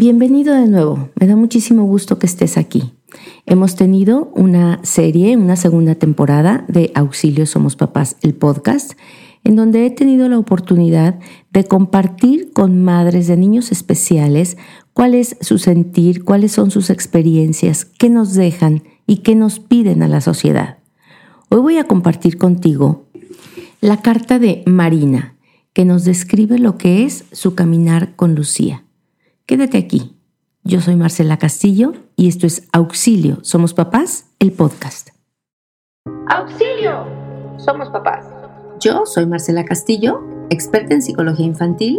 Bienvenido de nuevo, me da muchísimo gusto que estés aquí. Hemos tenido una serie, una segunda temporada de Auxilio Somos Papás, el podcast, en donde he tenido la oportunidad de compartir con madres de niños especiales cuál es su sentir, cuáles son sus experiencias, qué nos dejan y qué nos piden a la sociedad. Hoy voy a compartir contigo la carta de Marina, que nos describe lo que es su caminar con Lucía. Quédate aquí. Yo soy Marcela Castillo y esto es Auxilio, Somos Papás, el podcast. Auxilio, Somos Papás. Yo soy Marcela Castillo, experta en psicología infantil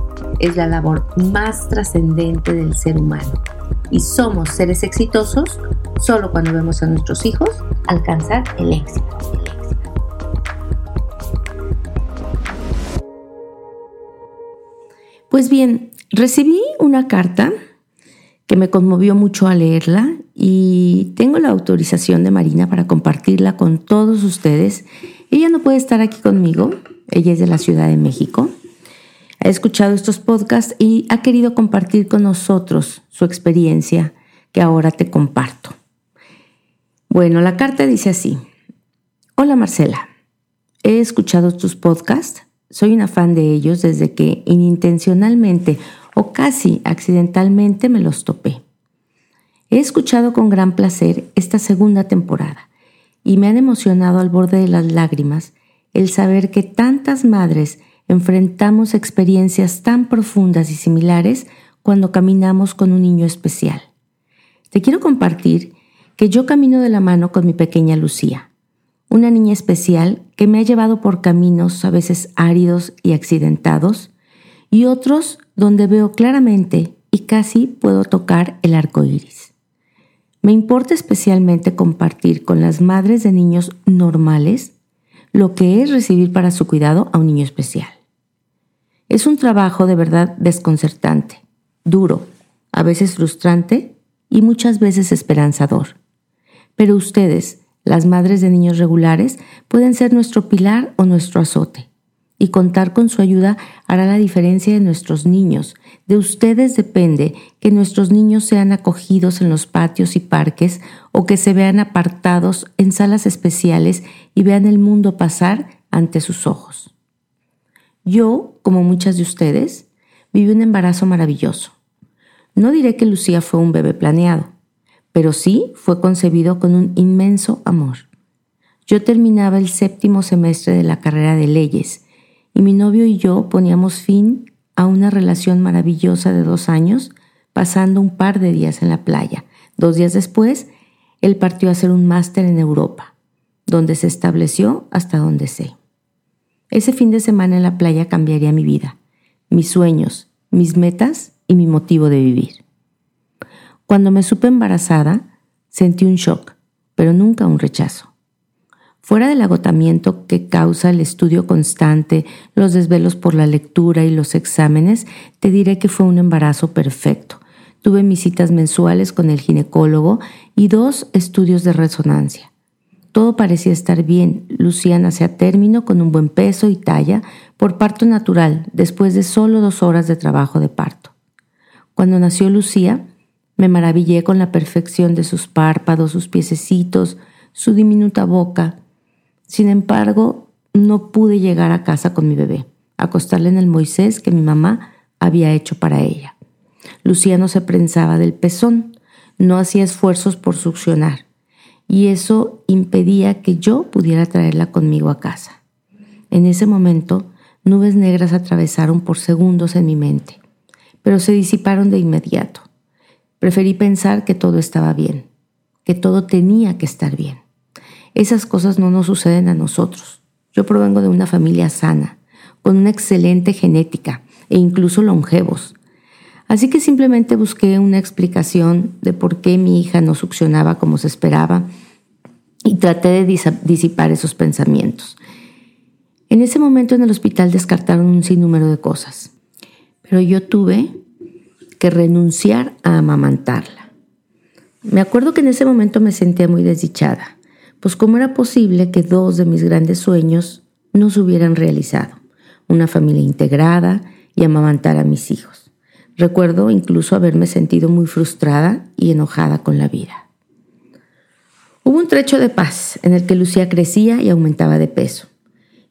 es la labor más trascendente del ser humano. Y somos seres exitosos solo cuando vemos a nuestros hijos alcanzar el éxito. Pues bien, recibí una carta que me conmovió mucho al leerla y tengo la autorización de Marina para compartirla con todos ustedes. Ella no puede estar aquí conmigo, ella es de la Ciudad de México, ha escuchado estos podcasts y ha querido compartir con nosotros su experiencia que ahora te comparto. Bueno, la carta dice así. Hola Marcela, he escuchado tus podcasts, soy una fan de ellos desde que inintencionalmente o casi accidentalmente me los topé. He escuchado con gran placer esta segunda temporada y me han emocionado al borde de las lágrimas el saber que tantas madres enfrentamos experiencias tan profundas y similares cuando caminamos con un niño especial. Te quiero compartir que yo camino de la mano con mi pequeña Lucía, una niña especial que me ha llevado por caminos a veces áridos y accidentados y otros donde veo claramente y casi puedo tocar el arco iris. Me importa especialmente compartir con las madres de niños normales lo que es recibir para su cuidado a un niño especial. Es un trabajo de verdad desconcertante, duro, a veces frustrante y muchas veces esperanzador. Pero ustedes, las madres de niños regulares, pueden ser nuestro pilar o nuestro azote. Y contar con su ayuda hará la diferencia de nuestros niños. De ustedes depende que nuestros niños sean acogidos en los patios y parques o que se vean apartados en salas especiales y vean el mundo pasar ante sus ojos. Yo, como muchas de ustedes, viví un embarazo maravilloso. No diré que Lucía fue un bebé planeado, pero sí fue concebido con un inmenso amor. Yo terminaba el séptimo semestre de la carrera de leyes y mi novio y yo poníamos fin a una relación maravillosa de dos años pasando un par de días en la playa. Dos días después, él partió a hacer un máster en Europa, donde se estableció hasta donde sé. Ese fin de semana en la playa cambiaría mi vida, mis sueños, mis metas y mi motivo de vivir. Cuando me supe embarazada, sentí un shock, pero nunca un rechazo. Fuera del agotamiento que causa el estudio constante, los desvelos por la lectura y los exámenes, te diré que fue un embarazo perfecto. Tuve mis citas mensuales con el ginecólogo y dos estudios de resonancia. Todo parecía estar bien. Lucía nació a término con un buen peso y talla por parto natural después de solo dos horas de trabajo de parto. Cuando nació Lucía, me maravillé con la perfección de sus párpados, sus piececitos, su diminuta boca. Sin embargo, no pude llegar a casa con mi bebé, acostarle en el Moisés que mi mamá había hecho para ella. Lucía no se prensaba del pezón, no hacía esfuerzos por succionar y eso impedía que yo pudiera traerla conmigo a casa. En ese momento, nubes negras atravesaron por segundos en mi mente, pero se disiparon de inmediato. Preferí pensar que todo estaba bien, que todo tenía que estar bien. Esas cosas no nos suceden a nosotros. Yo provengo de una familia sana, con una excelente genética e incluso longevos. Así que simplemente busqué una explicación de por qué mi hija no succionaba como se esperaba y traté de disipar esos pensamientos. En ese momento en el hospital descartaron un sinnúmero de cosas, pero yo tuve que renunciar a amamantarla. Me acuerdo que en ese momento me sentía muy desdichada, pues cómo era posible que dos de mis grandes sueños no se hubieran realizado, una familia integrada y amamantar a mis hijos. Recuerdo incluso haberme sentido muy frustrada y enojada con la vida. Hubo un trecho de paz en el que Lucía crecía y aumentaba de peso.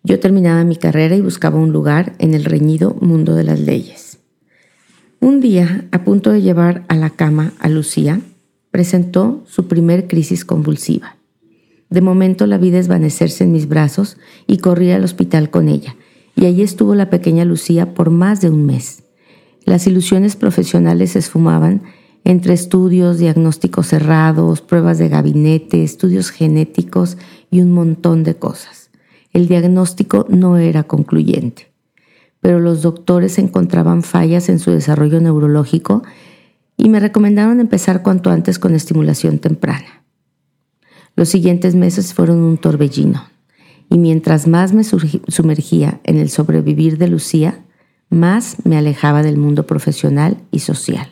Yo terminaba mi carrera y buscaba un lugar en el reñido mundo de las leyes. Un día, a punto de llevar a la cama a Lucía, presentó su primer crisis convulsiva. De momento la vi desvanecerse en mis brazos y corrí al hospital con ella, y allí estuvo la pequeña Lucía por más de un mes. Las ilusiones profesionales se esfumaban entre estudios, diagnósticos cerrados, pruebas de gabinete, estudios genéticos y un montón de cosas. El diagnóstico no era concluyente, pero los doctores encontraban fallas en su desarrollo neurológico y me recomendaron empezar cuanto antes con estimulación temprana. Los siguientes meses fueron un torbellino, y mientras más me sumergía en el sobrevivir de Lucía, más me alejaba del mundo profesional y social.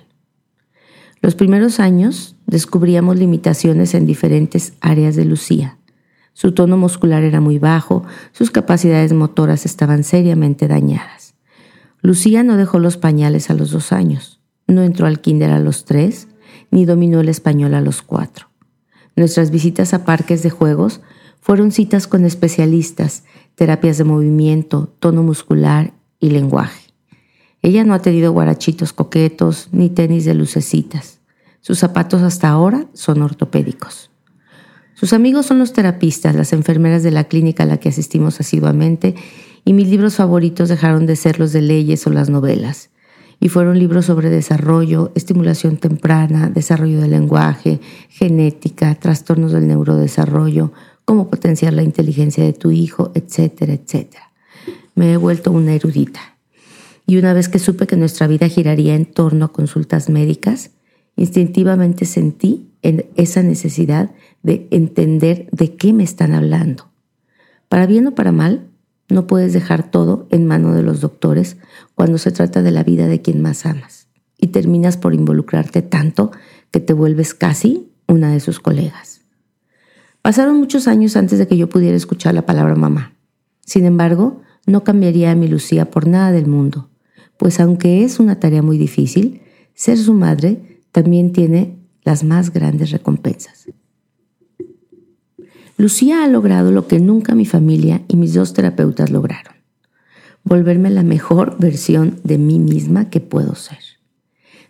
Los primeros años descubríamos limitaciones en diferentes áreas de Lucía. Su tono muscular era muy bajo, sus capacidades motoras estaban seriamente dañadas. Lucía no dejó los pañales a los dos años, no entró al kinder a los tres, ni dominó el español a los cuatro. Nuestras visitas a parques de juegos fueron citas con especialistas, terapias de movimiento, tono muscular y lenguaje. Ella no ha tenido guarachitos coquetos ni tenis de lucecitas. Sus zapatos hasta ahora son ortopédicos. Sus amigos son los terapistas, las enfermeras de la clínica a la que asistimos asiduamente, y mis libros favoritos dejaron de ser los de leyes o las novelas. Y fueron libros sobre desarrollo, estimulación temprana, desarrollo del lenguaje, genética, trastornos del neurodesarrollo, cómo potenciar la inteligencia de tu hijo, etcétera, etcétera. Me he vuelto una erudita. Y una vez que supe que nuestra vida giraría en torno a consultas médicas, instintivamente sentí esa necesidad de entender de qué me están hablando. Para bien o para mal, no puedes dejar todo en mano de los doctores cuando se trata de la vida de quien más amas y terminas por involucrarte tanto que te vuelves casi una de sus colegas. Pasaron muchos años antes de que yo pudiera escuchar la palabra mamá. Sin embargo, no cambiaría a mi Lucía por nada del mundo pues aunque es una tarea muy difícil, ser su madre también tiene las más grandes recompensas. Lucía ha logrado lo que nunca mi familia y mis dos terapeutas lograron, volverme la mejor versión de mí misma que puedo ser.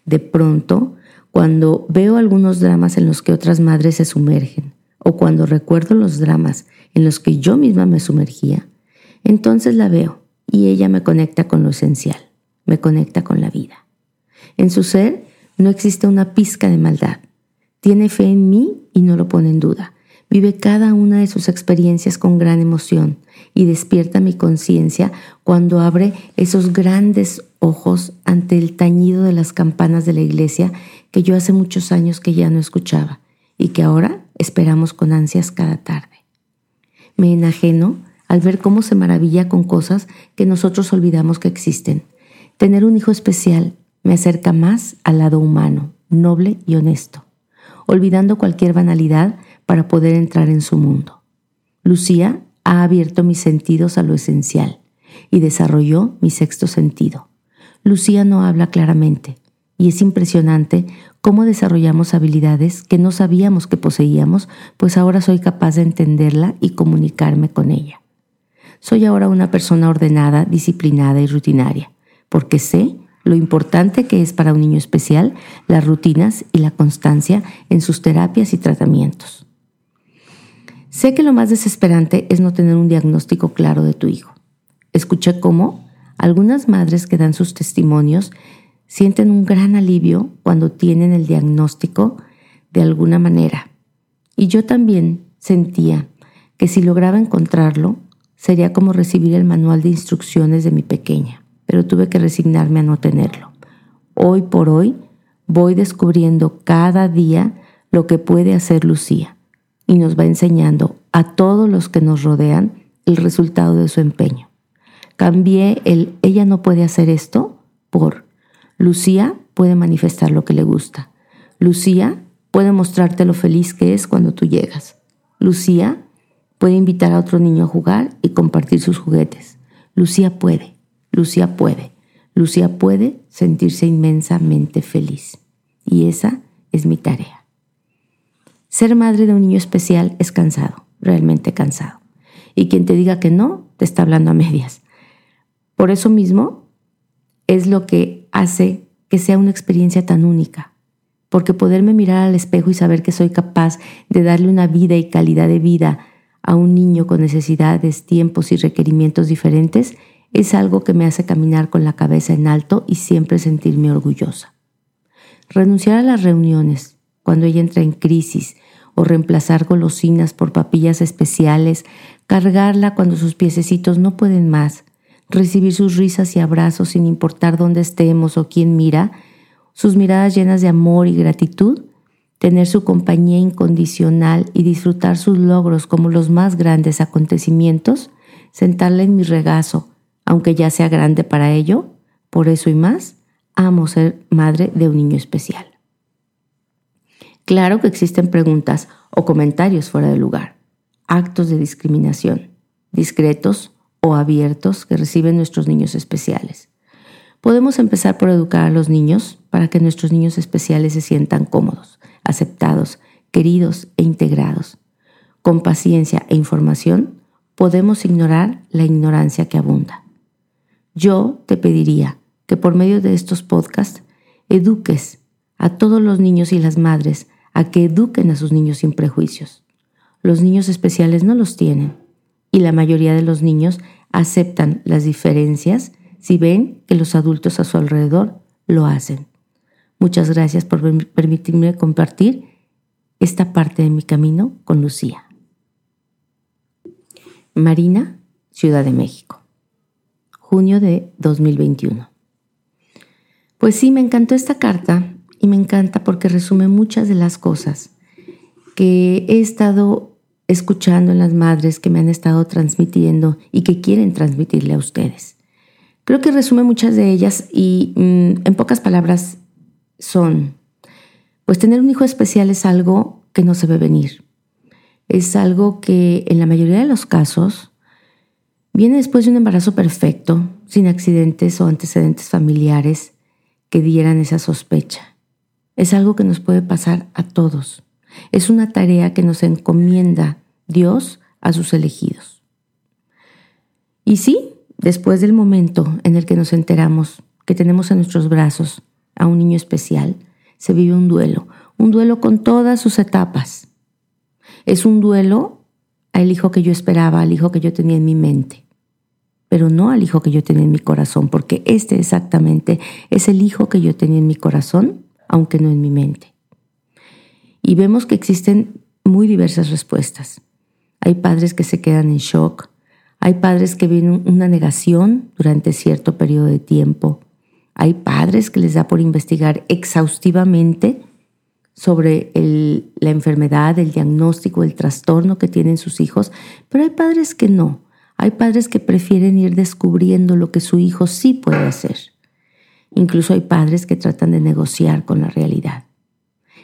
De pronto, cuando veo algunos dramas en los que otras madres se sumergen, o cuando recuerdo los dramas en los que yo misma me sumergía, entonces la veo y ella me conecta con lo esencial me conecta con la vida. En su ser no existe una pizca de maldad. Tiene fe en mí y no lo pone en duda. Vive cada una de sus experiencias con gran emoción y despierta mi conciencia cuando abre esos grandes ojos ante el tañido de las campanas de la iglesia que yo hace muchos años que ya no escuchaba y que ahora esperamos con ansias cada tarde. Me enajeno al ver cómo se maravilla con cosas que nosotros olvidamos que existen Tener un hijo especial me acerca más al lado humano, noble y honesto, olvidando cualquier banalidad para poder entrar en su mundo. Lucía ha abierto mis sentidos a lo esencial y desarrolló mi sexto sentido. Lucía no habla claramente y es impresionante cómo desarrollamos habilidades que no sabíamos que poseíamos, pues ahora soy capaz de entenderla y comunicarme con ella. Soy ahora una persona ordenada, disciplinada y rutinaria porque sé lo importante que es para un niño especial las rutinas y la constancia en sus terapias y tratamientos. Sé que lo más desesperante es no tener un diagnóstico claro de tu hijo. Escuché cómo algunas madres que dan sus testimonios sienten un gran alivio cuando tienen el diagnóstico de alguna manera. Y yo también sentía que si lograba encontrarlo, sería como recibir el manual de instrucciones de mi pequeña pero tuve que resignarme a no tenerlo. Hoy por hoy voy descubriendo cada día lo que puede hacer Lucía y nos va enseñando a todos los que nos rodean el resultado de su empeño. Cambié el ella no puede hacer esto por Lucía puede manifestar lo que le gusta. Lucía puede mostrarte lo feliz que es cuando tú llegas. Lucía puede invitar a otro niño a jugar y compartir sus juguetes. Lucía puede, Lucía puede, Lucía puede sentirse inmensamente feliz. Y esa es mi tarea. Ser madre de un niño especial es cansado, realmente cansado. Y quien te diga que no, te está hablando a medias. Por eso mismo es lo que hace que sea una experiencia tan única. Porque poderme mirar al espejo y saber que soy capaz de darle una vida y calidad de vida a un niño con necesidades, tiempos y requerimientos diferentes es algo que me hace caminar con la cabeza en alto y siempre sentirme orgullosa. Renunciar a las reuniones cuando ella entra en crisis o reemplazar golosinas por papillas especiales, cargarla cuando sus piececitos no pueden más, recibir sus risas y abrazos sin importar dónde estemos o quién mira, sus miradas llenas de amor y gratitud, tener su compañía incondicional y disfrutar sus logros como los más grandes acontecimientos, sentarla en mi regazo, aunque ya sea grande para ello, por eso y más, amo ser madre de un niño especial. Claro que existen preguntas o comentarios fuera de lugar, actos de discriminación, discretos o abiertos que reciben nuestros niños especiales. Podemos empezar por educar a los niños para que nuestros niños especiales se sientan cómodos, aceptados, queridos e integrados. Con paciencia e información podemos ignorar la ignorancia que abunda. Yo te pediría que por medio de estos podcasts eduques a todos los niños y las madres a que eduquen a sus niños sin prejuicios. Los niños especiales no los tienen y la mayoría de los niños aceptan las diferencias si ven que los adultos a su alrededor lo hacen. Muchas gracias por permitirme compartir esta parte de mi camino con Lucía. Marina, Ciudad de México, junio de 2021. Pues sí, me encantó esta carta y me encanta porque resume muchas de las cosas que he estado escuchando en las madres que me han estado transmitiendo y que quieren transmitirle a ustedes. Creo que resume muchas de ellas y mm, en pocas palabras son, pues tener un hijo especial es algo que no se ve venir. Es algo que en la mayoría de los casos viene después de un embarazo perfecto, sin accidentes o antecedentes familiares que dieran esa sospecha. Es algo que nos puede pasar a todos. Es una tarea que nos encomienda Dios a sus elegidos. Y sí, después del momento en el que nos enteramos que tenemos en nuestros brazos a un niño especial, se vive un duelo, un duelo con todas sus etapas. Es un duelo al hijo que yo esperaba, al hijo que yo tenía en mi mente, pero no al hijo que yo tenía en mi corazón, porque este exactamente es el hijo que yo tenía en mi corazón, aunque no en mi mente. Y vemos que existen muy diversas respuestas. Hay padres que se quedan en shock, hay padres que vienen una negación durante cierto periodo de tiempo, hay padres que les da por investigar exhaustivamente sobre la enfermedad, el diagnóstico, el trastorno que tienen sus hijos, pero hay padres que no. Hay padres que prefieren ir descubriendo lo que su hijo sí puede hacer. Incluso hay padres que tratan de negociar con la realidad.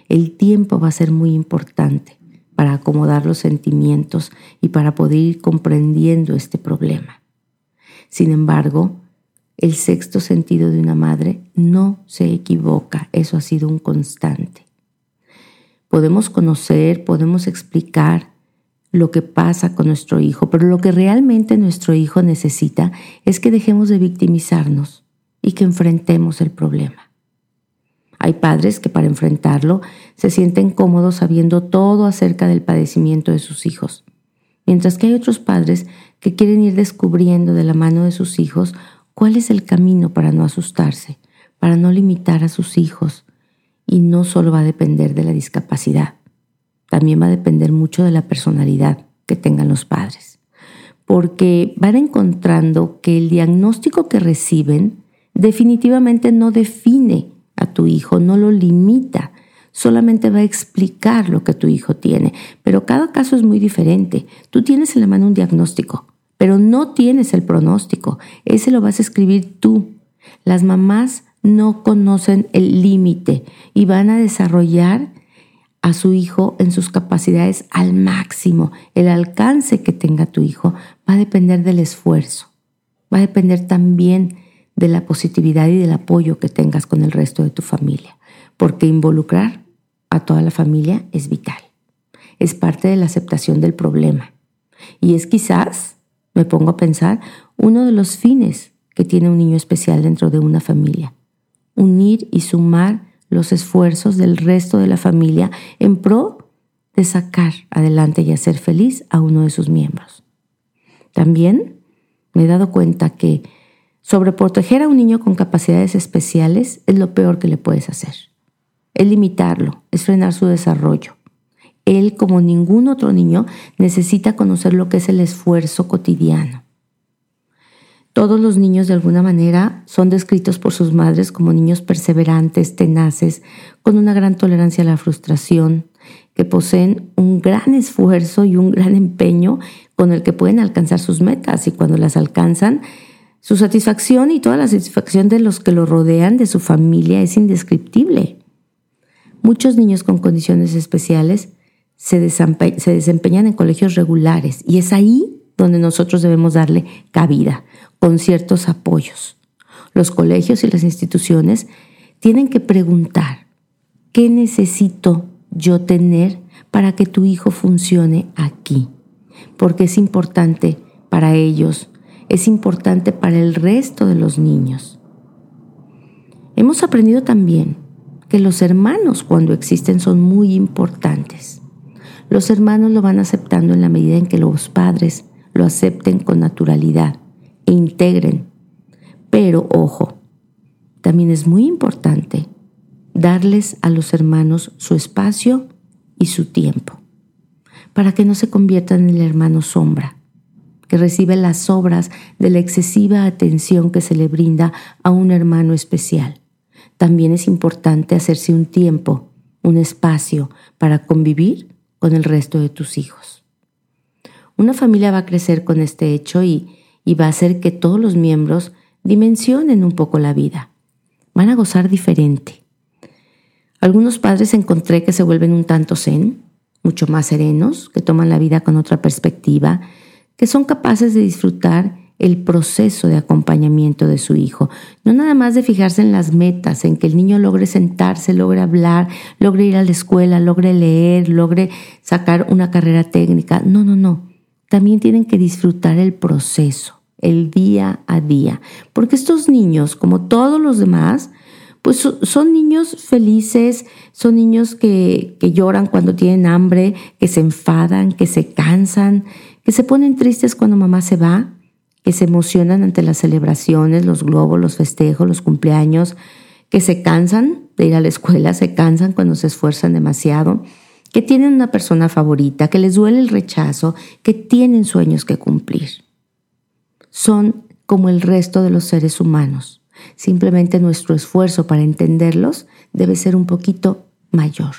El tiempo va a ser muy importante para acomodar los sentimientos y para poder ir comprendiendo este problema. Sin embargo, el sexto sentido de una madre no se equivoca, eso ha sido un constante. Podemos conocer, podemos explicar lo que pasa con nuestro hijo, pero lo que realmente nuestro hijo necesita es que dejemos de victimizarnos y que enfrentemos el problema. Hay padres que para enfrentarlo se sienten cómodos sabiendo todo acerca del padecimiento de sus hijos, mientras que hay otros padres que quieren ir descubriendo de la mano de sus hijos cuál es el camino para no asustarse, para no limitar a sus hijos. Y no solo va a depender de la discapacidad, también va a depender mucho de la personalidad que tengan los padres, porque van encontrando que el diagnóstico que reciben definitivamente no define a tu hijo, no lo limita, solamente va a explicar lo que tu hijo tiene. Pero cada caso es muy diferente. Tú tienes en la mano un diagnóstico, pero no tienes el pronóstico. Ese lo vas a escribir tú. Las mamás no conocen el límite y van a desarrollar a su hijo en sus capacidades al máximo. El alcance que tenga tu hijo va a depender del esfuerzo, va a depender también de la positividad y del apoyo que tengas con el resto de tu familia, porque involucrar a toda la familia es vital. Es parte de la aceptación del problema. Y es quizás, me pongo a pensar, uno de los fines que tiene un niño especial dentro de una familia. Unir y sumar los esfuerzos del resto de la familia en pro de sacar adelante y hacer feliz a uno de sus miembros. También me he dado cuenta que sobreproteger a un niño con capacidades especiales es lo peor que le puedes hacer. Es limitarlo, es frenar su desarrollo. Él, como ningún otro niño, necesita conocer lo que es el esfuerzo cotidiano. Todos los niños de alguna manera son descritos por sus madres como niños perseverantes, tenaces, con una gran tolerancia a la frustración, que poseen un gran esfuerzo y un gran empeño con el que pueden alcanzar sus metas y cuando las alcanzan, su satisfacción y toda la satisfacción de los que lo rodean, de su familia, es indescriptible. Muchos niños con condiciones especiales se, desempeñan en colegios regulares y es ahí donde nosotros debemos darle cabida, con ciertos apoyos. Los colegios y las instituciones tienen que preguntar, ¿qué necesito yo tener para que tu hijo funcione aquí? Porque es importante para ellos, es importante para el resto de los niños. Hemos aprendido también que los hermanos cuando existen son muy importantes. Los hermanos lo van aceptando en la medida en que los padres lo acepten con naturalidad e integren. Pero ojo, también es muy importante darles a los hermanos su espacio y su tiempo, para que no se conviertan en el hermano sombra, que recibe las sobras de la excesiva atención que se le brinda a un hermano especial. También es importante hacerse un tiempo, un espacio para convivir con el resto de tus hijos. Una familia va a crecer con este hecho y, va a hacer que todos los miembros dimensionen un poco la vida. Van a gozar diferente. Algunos padres encontré que se vuelven un tanto zen, mucho más serenos, que toman la vida con otra perspectiva, que son capaces de disfrutar el proceso de acompañamiento de su hijo, no nada más de fijarse en las metas, en que el niño logre sentarse, logre hablar, logre ir a la escuela, logre leer, logre sacar una carrera técnica. No, no, no también tienen que disfrutar el proceso, el día a día, porque estos niños, como todos los demás, pues son niños felices, son niños que, que, lloran cuando tienen hambre, que se enfadan, que se cansan, que se ponen tristes cuando mamá se va, que se emocionan ante las celebraciones, los globos, los festejos, los cumpleaños, que se cansan de ir a la escuela, se cansan cuando se esfuerzan demasiado, que tienen una persona favorita, que les duele el rechazo, que tienen sueños que cumplir. Son como el resto de los seres humanos. Simplemente nuestro esfuerzo para entenderlos debe ser un poquito mayor.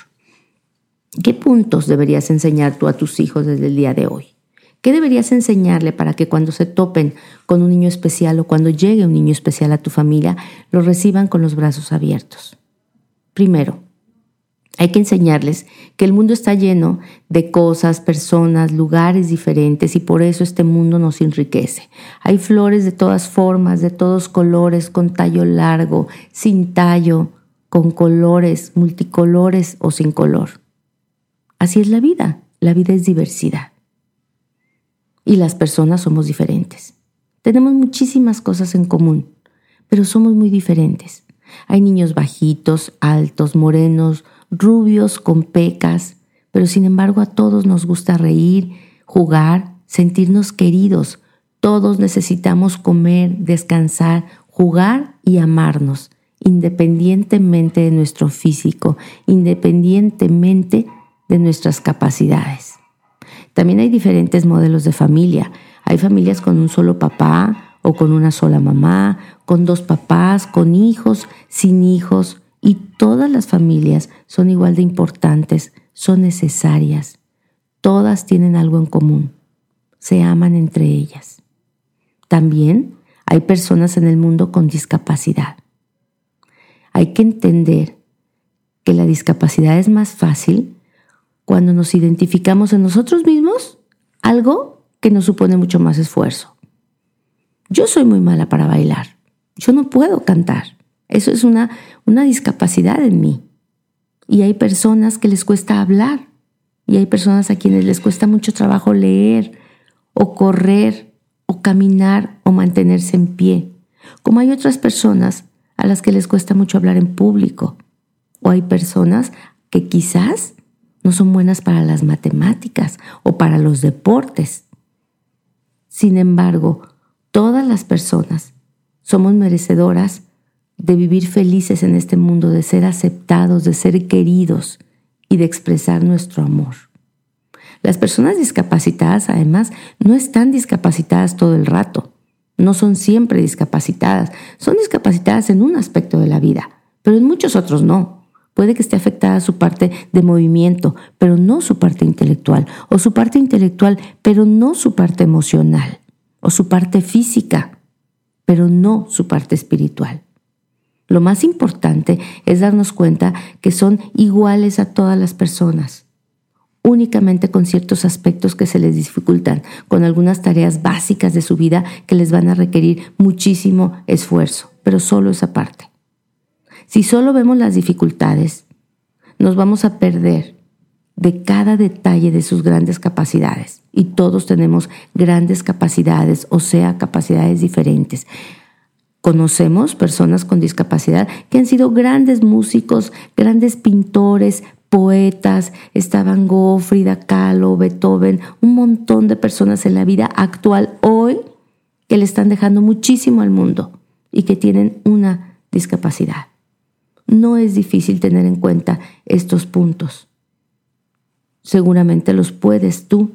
¿Qué puntos deberías enseñar tú a tus hijos desde el día de hoy? ¿Qué deberías enseñarle para que cuando se topen con un niño especial o cuando llegue un niño especial a tu familia, lo reciban con los brazos abiertos? Primero, hay que enseñarles que el mundo está lleno de cosas, personas, lugares diferentes y por eso este mundo nos enriquece. Hay flores de todas formas, de todos colores, con tallo largo, sin tallo, con colores, multicolores o sin color. Así es la vida. La vida es diversidad. Y las personas somos diferentes. Tenemos muchísimas cosas en común, pero somos muy diferentes. Hay niños bajitos, altos, morenos, rubios con pecas, pero sin embargo a todos nos gusta reír, jugar, sentirnos queridos. Todos necesitamos comer, descansar, jugar y amarnos, independientemente de nuestro físico, independientemente de nuestras capacidades. También hay diferentes modelos de familia. Hay familias con un solo papá o con una sola mamá, con dos papás, con hijos, sin hijos, Y todas las familias son igual de importantes, son necesarias. Todas tienen algo en común. Se aman entre ellas. También hay personas en el mundo con discapacidad. Hay que entender que la discapacidad es más fácil cuando nos identificamos en nosotros mismos algo que nos supone mucho más esfuerzo. Yo soy muy mala para bailar. Yo no puedo cantar. Eso es una, una discapacidad en mí. Y hay personas que les cuesta hablar. Y hay personas a quienes les cuesta mucho trabajo leer o correr o caminar o mantenerse en pie. Como hay otras personas a las que les cuesta mucho hablar en público. O hay personas que quizás no son buenas para las matemáticas o para los deportes. Sin embargo, todas las personas somos merecedoras de vivir felices en este mundo, de ser aceptados, de ser queridos y de expresar nuestro amor. Las personas discapacitadas, además, no están discapacitadas todo el rato, no son siempre discapacitadas, son discapacitadas en un aspecto de la vida, pero en muchos otros no. Puede que esté afectada su parte de movimiento, pero no su parte intelectual, o su parte intelectual, pero no su parte emocional, o su parte física, pero no su parte espiritual. Lo más importante es darnos cuenta que son iguales a todas las personas, únicamente con ciertos aspectos que se les dificultan, con algunas tareas básicas de su vida que les van a requerir muchísimo esfuerzo, pero solo esa parte. Si solo vemos las dificultades, nos vamos a perder de cada detalle de sus grandes capacidades. Y todos tenemos grandes capacidades, o sea, capacidades diferentes. Conocemos personas con discapacidad que han sido grandes músicos, grandes pintores, poetas, estaban Gogh, Frida Kahlo, Beethoven, un montón de personas en la vida actual hoy que le están dejando muchísimo al mundo y que tienen una discapacidad. No es difícil tener en cuenta estos puntos. Seguramente los puedes tú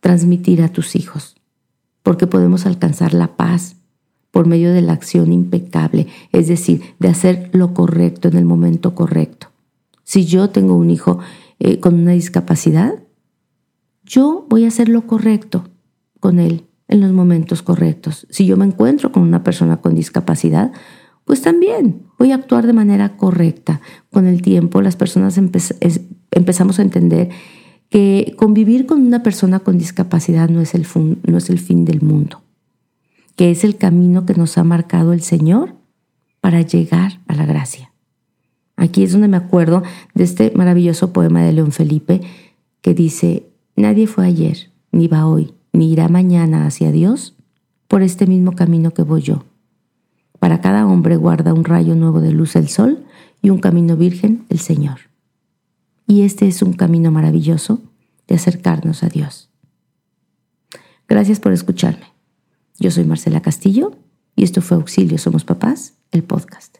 transmitir a tus hijos, porque podemos alcanzar la paz, por medio de la acción impecable, es decir, de hacer lo correcto en el momento correcto. Si yo tengo un hijo eh, con una discapacidad, yo voy a hacer lo correcto con él en los momentos correctos. Si yo me encuentro con una persona con discapacidad, pues también voy a actuar de manera correcta. Con el tiempo las personas empezamos a entender que convivir con una persona con discapacidad no es, el no es el fin del mundo que es el camino que nos ha marcado el Señor para llegar a la gracia. Aquí es donde me acuerdo de este maravilloso poema de León Felipe que dice, nadie fue ayer, ni va hoy, ni irá mañana hacia Dios por este mismo camino que voy yo. Para cada hombre guarda un rayo nuevo de luz el sol y un camino virgen el Señor. Y este es un camino maravilloso de acercarnos a Dios. Gracias por escucharme. Yo soy Marcela Castillo y esto fue Auxilio Somos Papás, el podcast.